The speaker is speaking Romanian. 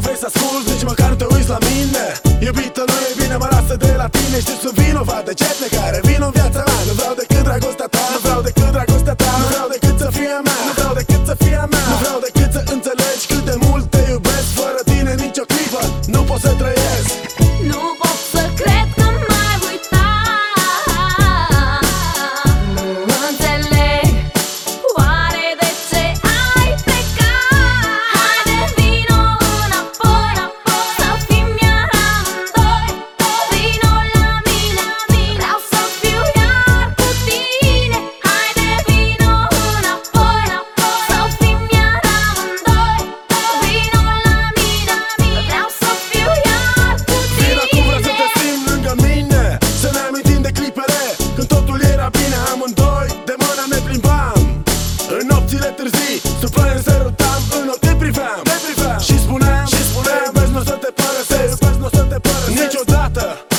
nu vrei să ascult, nici măcar te uiți la mine. Iubită nu e bine, mă lasă de la tine. Știu, sunt vinovat de cetne care vin în viața mea. Nu vreau decât dragostea ta, nu vreau decât dragostea ta. Nu vreau decât să fie a mea, nu vreau decât să fie a mea. Nu vreau decât să înțelegi cât de mult te iubesc Fără tine nicio clipă, nu pot să trăiesc. târzii Surprins să rutam în ochi te priveam, te priveam. Și spuneam, și spuneam Vezi, nu o să te părăsesc, vezi, nu o să te părăsesc. Niciodată.